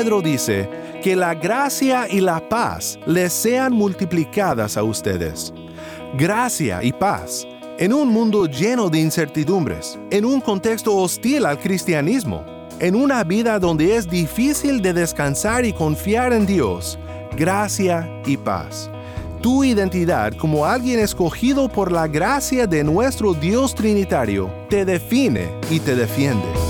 Pedro dice, que la gracia y la paz les sean multiplicadas a ustedes. Gracia y paz en un mundo lleno de incertidumbres, en un contexto hostil al cristianismo, en una vida donde es difícil de descansar y confiar en Dios, gracia y paz. Tu identidad como alguien escogido por la gracia de nuestro Dios Trinitario te define y te defiende.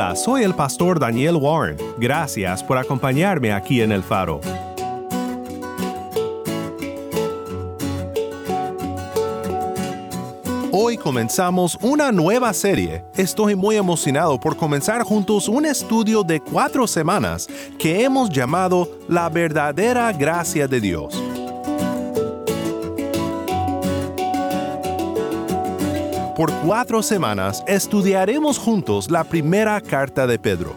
Hola, soy el pastor Daniel Warren. Gracias por acompañarme aquí en El Faro. Hoy comenzamos una nueva serie. Estoy muy emocionado por comenzar juntos un estudio de cuatro semanas que hemos llamado La verdadera gracia de Dios. Por cuatro semanas estudiaremos juntos la primera carta de Pedro.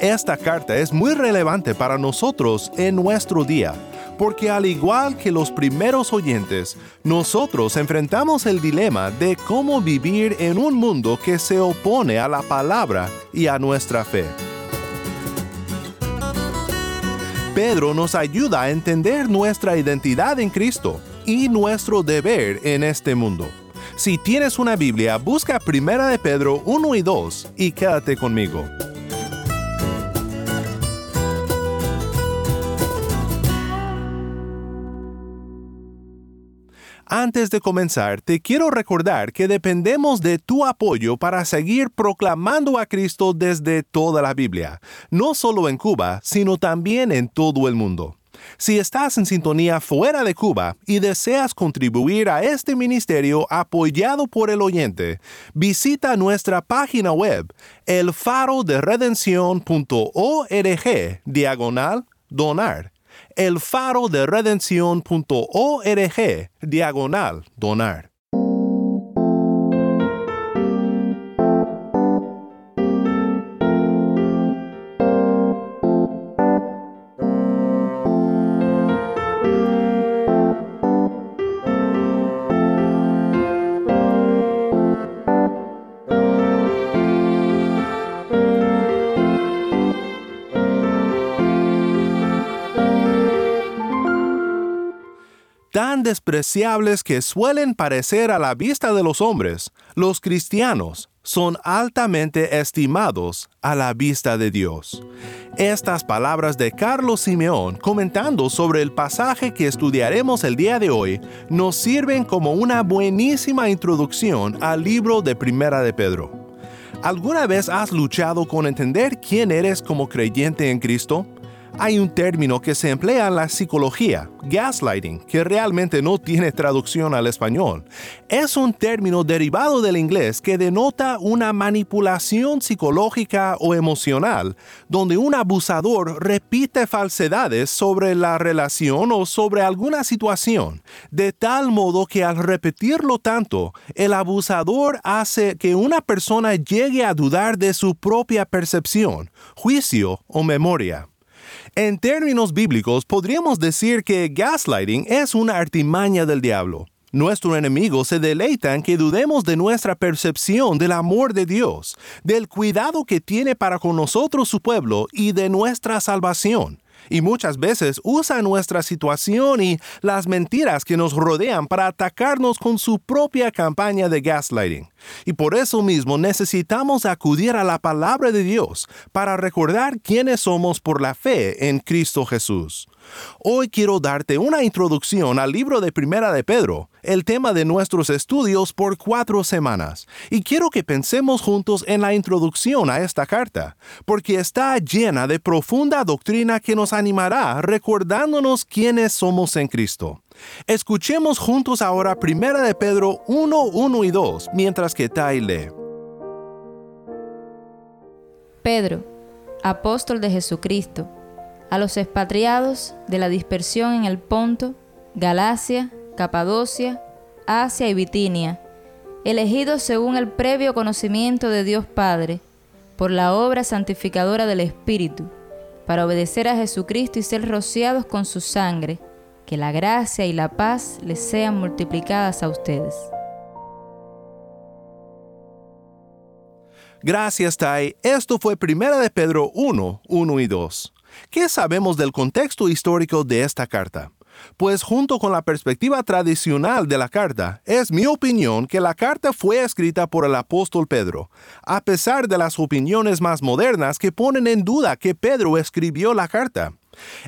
Esta carta es muy relevante para nosotros en nuestro día, porque al igual que los primeros oyentes, nosotros enfrentamos el dilema de cómo vivir en un mundo que se opone a la palabra y a nuestra fe. Pedro nos ayuda a entender nuestra identidad en Cristo y nuestro deber en este mundo. Si tienes una Biblia, busca Primera de Pedro 1 y 2 y quédate conmigo. Antes de comenzar, te quiero recordar que dependemos de tu apoyo para seguir proclamando a Cristo desde toda la Biblia, no solo en Cuba, sino también en todo el mundo. Si estás en sintonía fuera de Cuba y deseas contribuir a este ministerio apoyado por el oyente, visita nuestra página web elfaroderedención.org diagonal donar elfaroderedención.org diagonal donar. Tan despreciables que suelen parecer a la vista de los hombres, los cristianos son altamente estimados a la vista de Dios. Estas palabras de Carlos Simeón comentando sobre el pasaje que estudiaremos el día de hoy nos sirven como una buenísima introducción al libro de Primera de Pedro. ¿Alguna vez has luchado con entender quién eres como creyente en Cristo? Hay un término que se emplea en la psicología, gaslighting, que realmente no tiene traducción al español. Es un término derivado del inglés que denota una manipulación psicológica o emocional, donde un abusador repite falsedades sobre la relación o sobre alguna situación, de tal modo que al repetirlo tanto, el abusador hace que una persona llegue a dudar de su propia percepción, juicio o memoria. En términos bíblicos, podríamos decir que gaslighting es una artimaña del diablo. Nuestro enemigo se deleita en que dudemos de nuestra percepción del amor de Dios, del cuidado que tiene para con nosotros su pueblo y de nuestra salvación y muchas veces usa nuestra situación y las mentiras que nos rodean para atacarnos con su propia campaña de gaslighting. Y por eso mismo necesitamos acudir a la palabra de Dios para recordar quiénes somos por la fe en Cristo Jesús. Hoy quiero darte una introducción al libro de Primera de Pedro, el tema de nuestros estudios por cuatro semanas, y quiero que pensemos juntos en la introducción a esta carta, porque está llena de profunda doctrina que nos animará recordándonos quiénes somos en Cristo. Escuchemos juntos ahora 1 de Pedro 1, 1 y 2, mientras que Tai lee. Pedro, apóstol de Jesucristo, a los expatriados de la dispersión en el Ponto, Galacia, Capadocia, Asia y Bitinia, elegidos según el previo conocimiento de Dios Padre, por la obra santificadora del Espíritu, para obedecer a Jesucristo y ser rociados con su sangre, que la gracia y la paz les sean multiplicadas a ustedes. Gracias, Tai. Esto fue Primera de Pedro 1, 1 y 2. ¿Qué sabemos del contexto histórico de esta carta? Pues junto con la perspectiva tradicional de la carta, es mi opinión que la carta fue escrita por el apóstol Pedro, a pesar de las opiniones más modernas que ponen en duda que Pedro escribió la carta.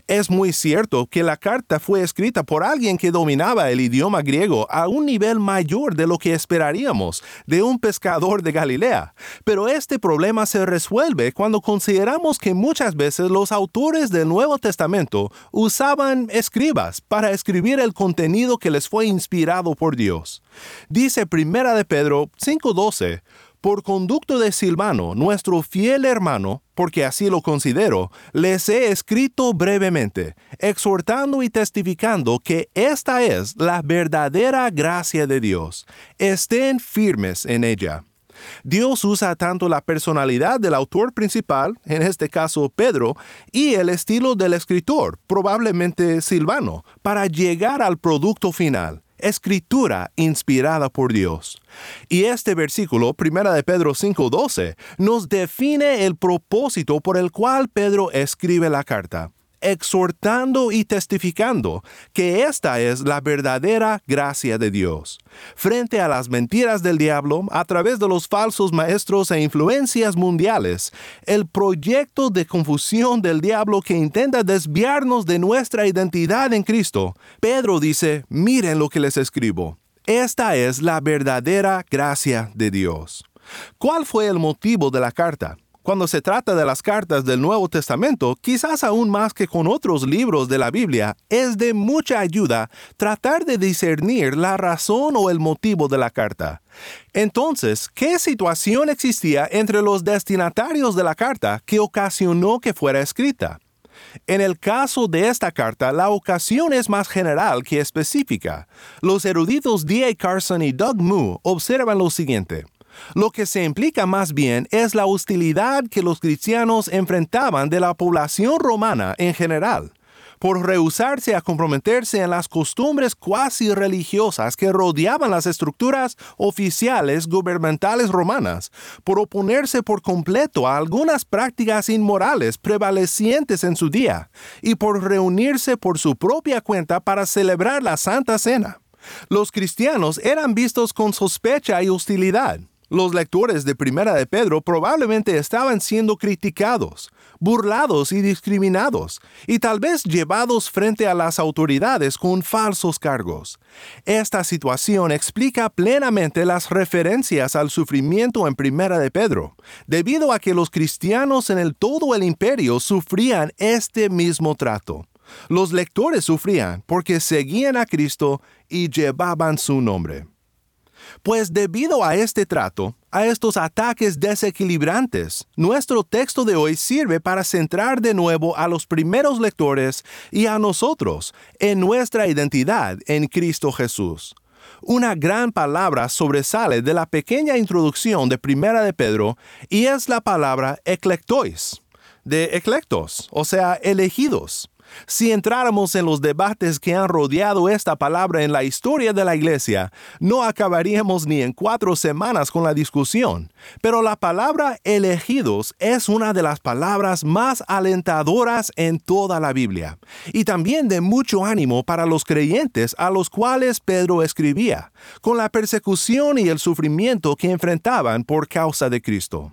Es muy cierto que la carta fue escrita por alguien que dominaba el idioma griego a un nivel mayor de lo que esperaríamos de un pescador de Galilea, pero este problema se resuelve cuando consideramos que muchas veces los autores del Nuevo Testamento usaban escribas para escribir el contenido que les fue inspirado por Dios. Dice Primera de Pedro 5:12, por conducto de Silvano, nuestro fiel hermano, porque así lo considero, les he escrito brevemente, exhortando y testificando que esta es la verdadera gracia de Dios. Estén firmes en ella. Dios usa tanto la personalidad del autor principal, en este caso Pedro, y el estilo del escritor, probablemente Silvano, para llegar al producto final escritura inspirada por Dios. Y este versículo, 1 de Pedro 5:12, nos define el propósito por el cual Pedro escribe la carta exhortando y testificando que esta es la verdadera gracia de Dios. Frente a las mentiras del diablo, a través de los falsos maestros e influencias mundiales, el proyecto de confusión del diablo que intenta desviarnos de nuestra identidad en Cristo, Pedro dice, miren lo que les escribo. Esta es la verdadera gracia de Dios. ¿Cuál fue el motivo de la carta? Cuando se trata de las cartas del Nuevo Testamento, quizás aún más que con otros libros de la Biblia, es de mucha ayuda tratar de discernir la razón o el motivo de la carta. Entonces, ¿qué situación existía entre los destinatarios de la carta que ocasionó que fuera escrita? En el caso de esta carta, la ocasión es más general que específica. Los eruditos D.A. Carson y Doug Moo observan lo siguiente. Lo que se implica más bien es la hostilidad que los cristianos enfrentaban de la población romana en general por rehusarse a comprometerse en las costumbres cuasi religiosas que rodeaban las estructuras oficiales gubernamentales romanas, por oponerse por completo a algunas prácticas inmorales prevalecientes en su día, y por reunirse por su propia cuenta para celebrar la Santa Cena. Los cristianos eran vistos con sospecha y hostilidad. Los lectores de Primera de Pedro probablemente estaban siendo criticados, burlados y discriminados, y tal vez llevados frente a las autoridades con falsos cargos. Esta situación explica plenamente las referencias al sufrimiento en Primera de Pedro, debido a que los cristianos en todo el imperio sufrían este mismo trato. Los lectores sufrían porque seguían a Cristo y llevaban su nombre. Pues debido a este trato, a estos ataques desequilibrantes, nuestro texto de hoy sirve para centrar de nuevo a los primeros lectores y a nosotros en nuestra identidad en Cristo Jesús. Una gran palabra sobresale de la pequeña introducción de Primera de Pedro y es la palabra eclectois, de eclectos, o sea, elegidos. Si entráramos en los debates que han rodeado esta palabra en la historia de la Iglesia, no acabaríamos ni en cuatro semanas con la discusión. Pero la palabra elegidos es una de las palabras más alentadoras en toda la Biblia, y también de mucho ánimo para los creyentes a los cuales Pedro escribía, con la persecución y el sufrimiento que enfrentaban por causa de Cristo.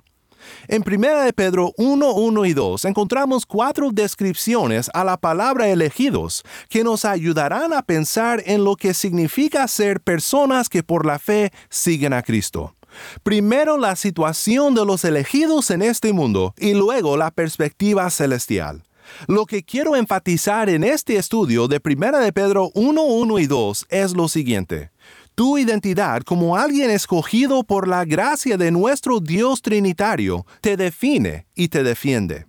En 1 de Pedro 1, 1 y 2 encontramos cuatro descripciones a la palabra elegidos que nos ayudarán a pensar en lo que significa ser personas que por la fe siguen a Cristo. Primero la situación de los elegidos en este mundo y luego la perspectiva celestial. Lo que quiero enfatizar en este estudio de 1 de Pedro 1, 1 y 2 es lo siguiente. Tu identidad como alguien escogido por la gracia de nuestro Dios Trinitario te define y te defiende.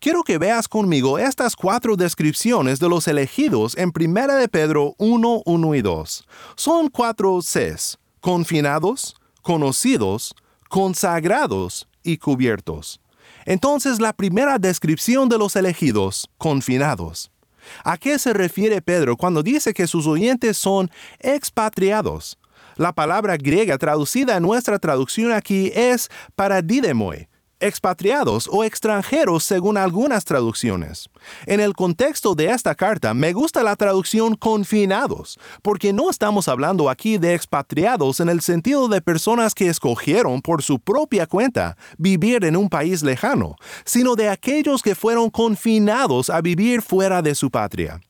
Quiero que veas conmigo estas cuatro descripciones de los elegidos en 1 de Pedro 1, 1 y 2. Son cuatro Cs, confinados, conocidos, consagrados y cubiertos. Entonces la primera descripción de los elegidos, confinados. ¿A qué se refiere Pedro cuando dice que sus oyentes son expatriados? La palabra griega traducida en nuestra traducción aquí es paradidemoi, expatriados o extranjeros según algunas traducciones. En el contexto de esta carta me gusta la traducción confinados, porque no estamos hablando aquí de expatriados en el sentido de personas que escogieron por su propia cuenta vivir en un país lejano, sino de aquellos que fueron confinados a vivir fuera de su patria.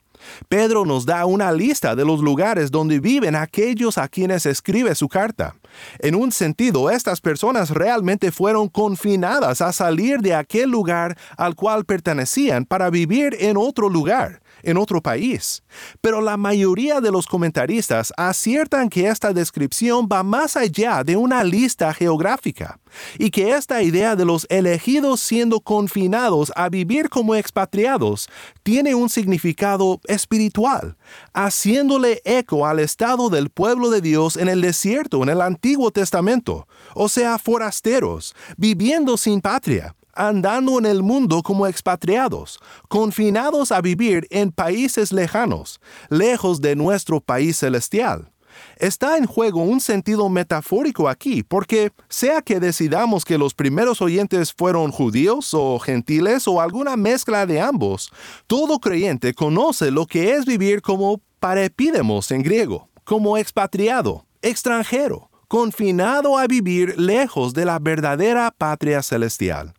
Pedro nos da una lista de los lugares donde viven aquellos a quienes escribe su carta. En un sentido, estas personas realmente fueron confinadas a salir de aquel lugar al cual pertenecían para vivir en otro lugar en otro país. Pero la mayoría de los comentaristas aciertan que esta descripción va más allá de una lista geográfica y que esta idea de los elegidos siendo confinados a vivir como expatriados tiene un significado espiritual, haciéndole eco al estado del pueblo de Dios en el desierto en el Antiguo Testamento, o sea, forasteros, viviendo sin patria, andando en el mundo como expatriados, confinados a vivir en países lejanos, lejos de nuestro país celestial. Está en juego un sentido metafórico aquí, porque sea que decidamos que los primeros oyentes fueron judíos o gentiles o alguna mezcla de ambos, todo creyente conoce lo que es vivir como parepídemos en griego, como expatriado, extranjero, confinado a vivir lejos de la verdadera patria celestial.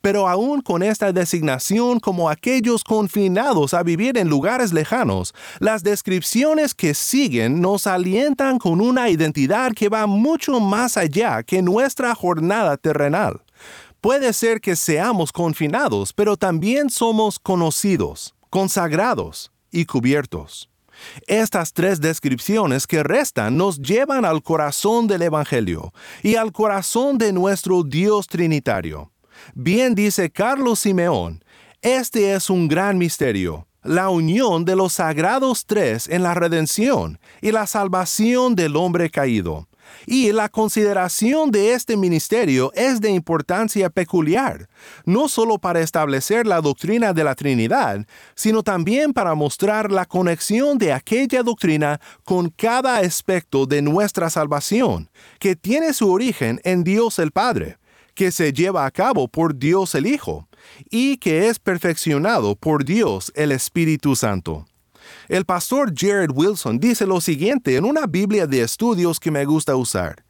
Pero aún con esta designación como aquellos confinados a vivir en lugares lejanos, las descripciones que siguen nos alientan con una identidad que va mucho más allá que nuestra jornada terrenal. Puede ser que seamos confinados, pero también somos conocidos, consagrados y cubiertos. Estas tres descripciones que restan nos llevan al corazón del Evangelio y al corazón de nuestro Dios Trinitario. Bien dice Carlos Simeón, este es un gran misterio, la unión de los sagrados tres en la redención y la salvación del hombre caído. Y la consideración de este ministerio es de importancia peculiar, no solo para establecer la doctrina de la Trinidad, sino también para mostrar la conexión de aquella doctrina con cada aspecto de nuestra salvación, que tiene su origen en Dios el Padre que se lleva a cabo por Dios el Hijo y que es perfeccionado por Dios el Espíritu Santo. El pastor Jared Wilson dice lo siguiente en una Biblia de estudios que me gusta usar.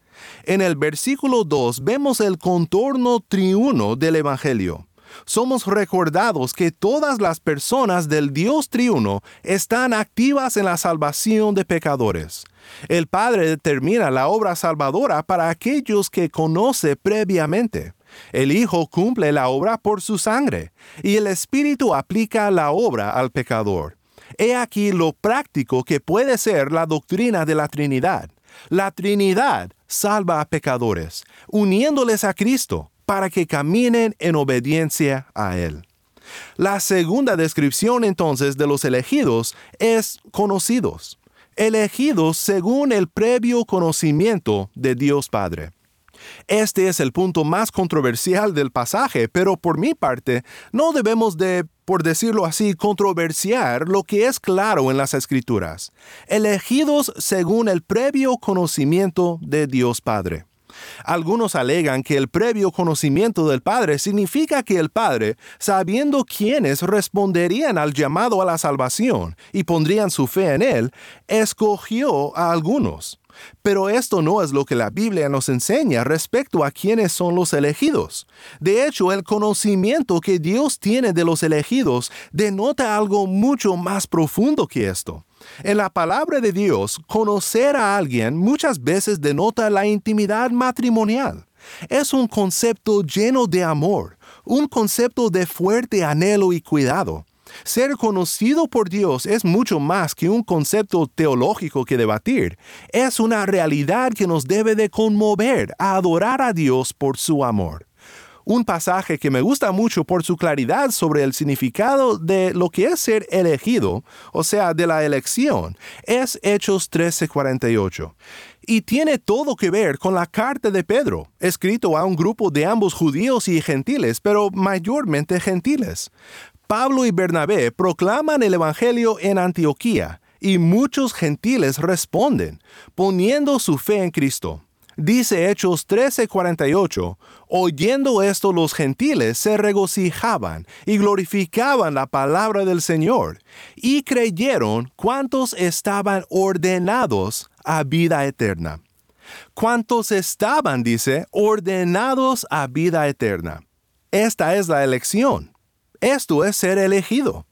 En el versículo 2 vemos el contorno triuno del Evangelio. Somos recordados que todas las personas del Dios triuno están activas en la salvación de pecadores. El Padre determina la obra salvadora para aquellos que conoce previamente. El Hijo cumple la obra por su sangre, y el Espíritu aplica la obra al pecador. He aquí lo práctico que puede ser la doctrina de la Trinidad. La Trinidad salva a pecadores, uniéndoles a Cristo, para que caminen en obediencia a Él. La segunda descripción entonces de los elegidos es conocidos elegidos según el previo conocimiento de Dios Padre. Este es el punto más controversial del pasaje, pero por mi parte, no debemos de, por decirlo así, controversiar lo que es claro en las escrituras. Elegidos según el previo conocimiento de Dios Padre. Algunos alegan que el previo conocimiento del Padre significa que el Padre, sabiendo quiénes responderían al llamado a la salvación y pondrían su fe en Él, escogió a algunos. Pero esto no es lo que la Biblia nos enseña respecto a quiénes son los elegidos. De hecho, el conocimiento que Dios tiene de los elegidos denota algo mucho más profundo que esto. En la palabra de Dios, conocer a alguien muchas veces denota la intimidad matrimonial. Es un concepto lleno de amor, un concepto de fuerte anhelo y cuidado. Ser conocido por Dios es mucho más que un concepto teológico que debatir. Es una realidad que nos debe de conmover a adorar a Dios por su amor. Un pasaje que me gusta mucho por su claridad sobre el significado de lo que es ser elegido, o sea, de la elección, es Hechos 13:48 y tiene todo que ver con la carta de Pedro, escrito a un grupo de ambos judíos y gentiles, pero mayormente gentiles. Pablo y Bernabé proclaman el Evangelio en Antioquía y muchos gentiles responden, poniendo su fe en Cristo. Dice Hechos 13:48, oyendo esto los gentiles se regocijaban y glorificaban la palabra del Señor, y creyeron cuantos estaban ordenados a vida eterna. Cuantos estaban, dice, ordenados a vida eterna. Esta es la elección. Esto es ser elegido.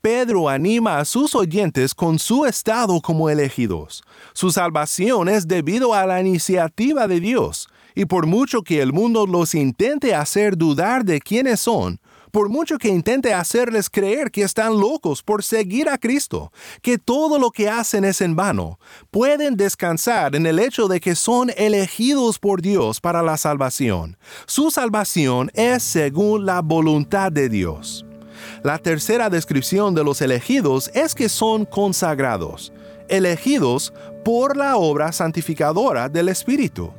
Pedro anima a sus oyentes con su estado como elegidos. Su salvación es debido a la iniciativa de Dios, y por mucho que el mundo los intente hacer dudar de quiénes son, por mucho que intente hacerles creer que están locos por seguir a Cristo, que todo lo que hacen es en vano, pueden descansar en el hecho de que son elegidos por Dios para la salvación. Su salvación es según la voluntad de Dios. La tercera descripción de los elegidos es que son consagrados, elegidos por la obra santificadora del Espíritu.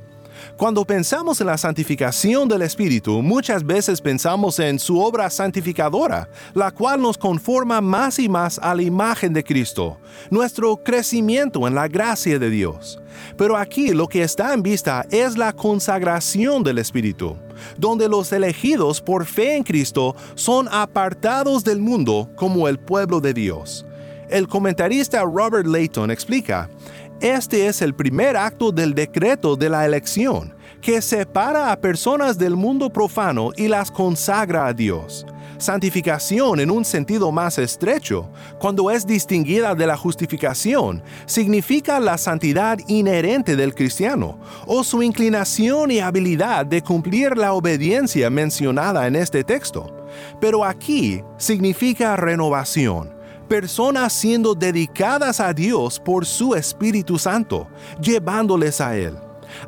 Cuando pensamos en la santificación del Espíritu, muchas veces pensamos en su obra santificadora, la cual nos conforma más y más a la imagen de Cristo, nuestro crecimiento en la gracia de Dios. Pero aquí lo que está en vista es la consagración del Espíritu, donde los elegidos por fe en Cristo son apartados del mundo como el pueblo de Dios. El comentarista Robert Layton explica, este es el primer acto del decreto de la elección, que separa a personas del mundo profano y las consagra a Dios. Santificación en un sentido más estrecho, cuando es distinguida de la justificación, significa la santidad inherente del cristiano o su inclinación y habilidad de cumplir la obediencia mencionada en este texto. Pero aquí significa renovación personas siendo dedicadas a Dios por su Espíritu Santo, llevándoles a Él.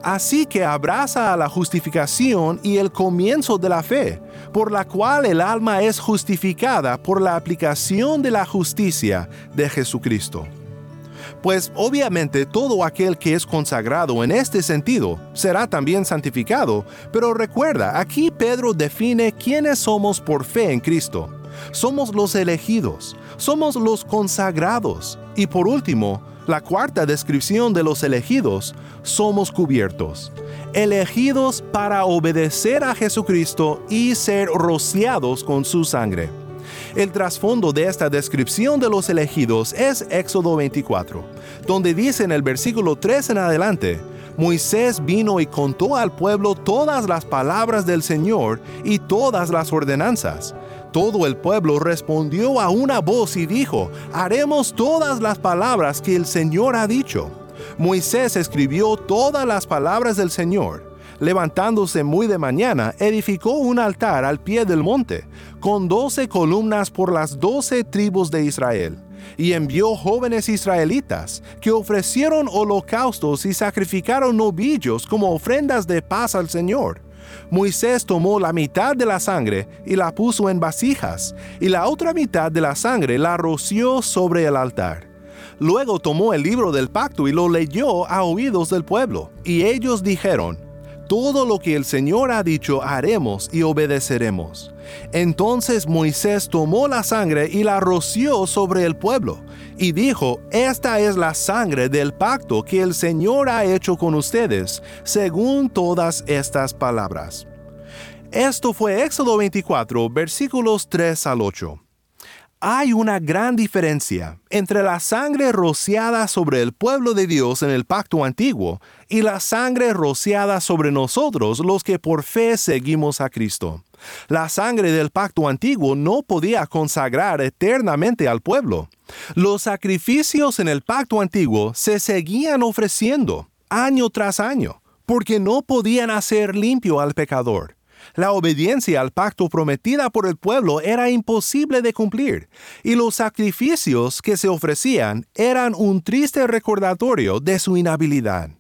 Así que abraza a la justificación y el comienzo de la fe, por la cual el alma es justificada por la aplicación de la justicia de Jesucristo. Pues obviamente todo aquel que es consagrado en este sentido será también santificado, pero recuerda, aquí Pedro define quiénes somos por fe en Cristo. Somos los elegidos, somos los consagrados. Y por último, la cuarta descripción de los elegidos, somos cubiertos. Elegidos para obedecer a Jesucristo y ser rociados con su sangre. El trasfondo de esta descripción de los elegidos es Éxodo 24, donde dice en el versículo 3 en adelante, Moisés vino y contó al pueblo todas las palabras del Señor y todas las ordenanzas todo el pueblo respondió a una voz y dijo, haremos todas las palabras que el Señor ha dicho. Moisés escribió todas las palabras del Señor. Levantándose muy de mañana, edificó un altar al pie del monte, con doce columnas por las doce tribus de Israel, y envió jóvenes israelitas, que ofrecieron holocaustos y sacrificaron novillos como ofrendas de paz al Señor. Moisés tomó la mitad de la sangre y la puso en vasijas, y la otra mitad de la sangre la roció sobre el altar. Luego tomó el libro del pacto y lo leyó a oídos del pueblo, y ellos dijeron, todo lo que el Señor ha dicho haremos y obedeceremos. Entonces Moisés tomó la sangre y la roció sobre el pueblo, y dijo, Esta es la sangre del pacto que el Señor ha hecho con ustedes, según todas estas palabras. Esto fue Éxodo 24, versículos 3 al 8. Hay una gran diferencia entre la sangre rociada sobre el pueblo de Dios en el pacto antiguo y la sangre rociada sobre nosotros los que por fe seguimos a Cristo. La sangre del pacto antiguo no podía consagrar eternamente al pueblo. Los sacrificios en el pacto antiguo se seguían ofreciendo año tras año, porque no podían hacer limpio al pecador. La obediencia al pacto prometida por el pueblo era imposible de cumplir, y los sacrificios que se ofrecían eran un triste recordatorio de su inhabilidad.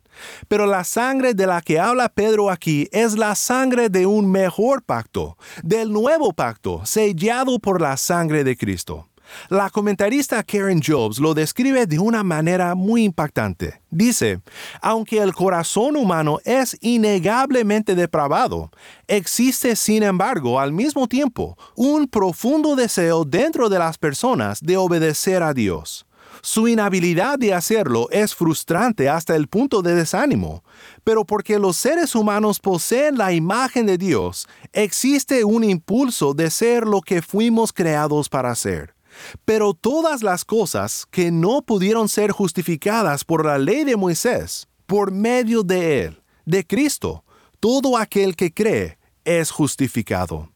Pero la sangre de la que habla Pedro aquí es la sangre de un mejor pacto, del nuevo pacto, sellado por la sangre de Cristo. La comentarista Karen Jobs lo describe de una manera muy impactante. Dice, aunque el corazón humano es innegablemente depravado, existe sin embargo al mismo tiempo un profundo deseo dentro de las personas de obedecer a Dios. Su inhabilidad de hacerlo es frustrante hasta el punto de desánimo, pero porque los seres humanos poseen la imagen de Dios, existe un impulso de ser lo que fuimos creados para ser. Pero todas las cosas que no pudieron ser justificadas por la ley de Moisés, por medio de Él, de Cristo, todo aquel que cree es justificado.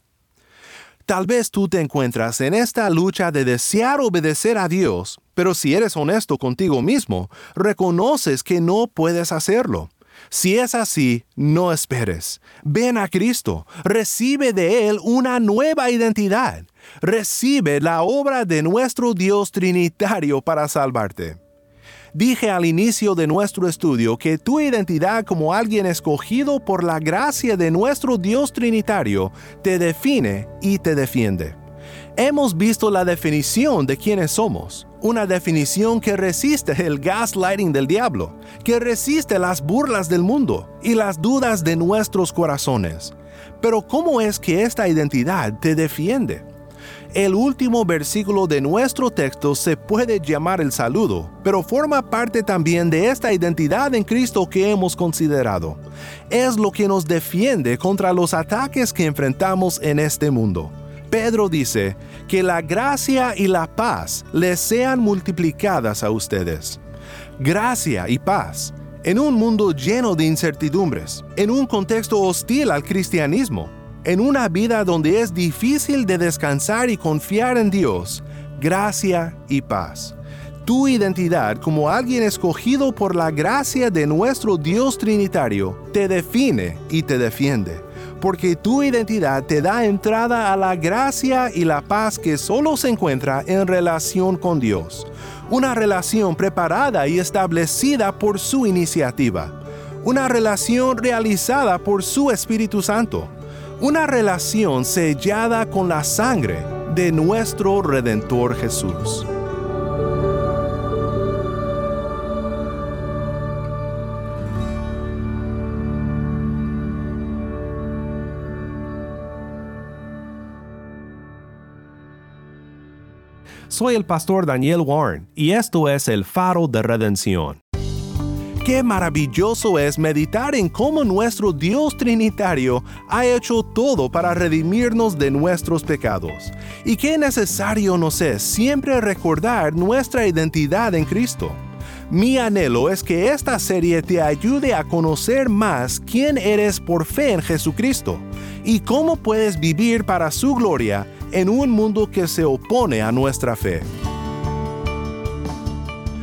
Tal vez tú te encuentras en esta lucha de desear obedecer a Dios, pero si eres honesto contigo mismo, reconoces que no puedes hacerlo. Si es así, no esperes. Ven a Cristo, recibe de Él una nueva identidad. Recibe la obra de nuestro Dios Trinitario para salvarte. Dije al inicio de nuestro estudio que tu identidad como alguien escogido por la gracia de nuestro Dios Trinitario te define y te defiende. Hemos visto la definición de quiénes somos, una definición que resiste el gaslighting del diablo, que resiste las burlas del mundo y las dudas de nuestros corazones. Pero ¿cómo es que esta identidad te defiende? El último versículo de nuestro texto se puede llamar el saludo, pero forma parte también de esta identidad en Cristo que hemos considerado. Es lo que nos defiende contra los ataques que enfrentamos en este mundo. Pedro dice, que la gracia y la paz les sean multiplicadas a ustedes. Gracia y paz. En un mundo lleno de incertidumbres, en un contexto hostil al cristianismo, en una vida donde es difícil de descansar y confiar en Dios, gracia y paz. Tu identidad como alguien escogido por la gracia de nuestro Dios Trinitario te define y te defiende, porque tu identidad te da entrada a la gracia y la paz que solo se encuentra en relación con Dios, una relación preparada y establecida por su iniciativa, una relación realizada por su Espíritu Santo. Una relación sellada con la sangre de nuestro Redentor Jesús. Soy el pastor Daniel Warren y esto es el faro de redención. Qué maravilloso es meditar en cómo nuestro Dios Trinitario ha hecho todo para redimirnos de nuestros pecados. Y qué necesario nos es siempre recordar nuestra identidad en Cristo. Mi anhelo es que esta serie te ayude a conocer más quién eres por fe en Jesucristo y cómo puedes vivir para su gloria en un mundo que se opone a nuestra fe.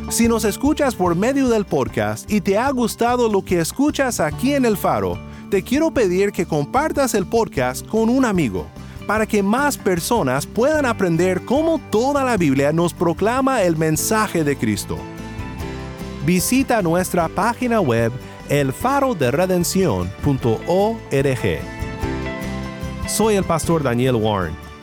Si nos escuchas por medio del podcast y te ha gustado lo que escuchas aquí en el faro, te quiero pedir que compartas el podcast con un amigo para que más personas puedan aprender cómo toda la Biblia nos proclama el mensaje de Cristo. Visita nuestra página web elfaroderedención.org. Soy el pastor Daniel Warren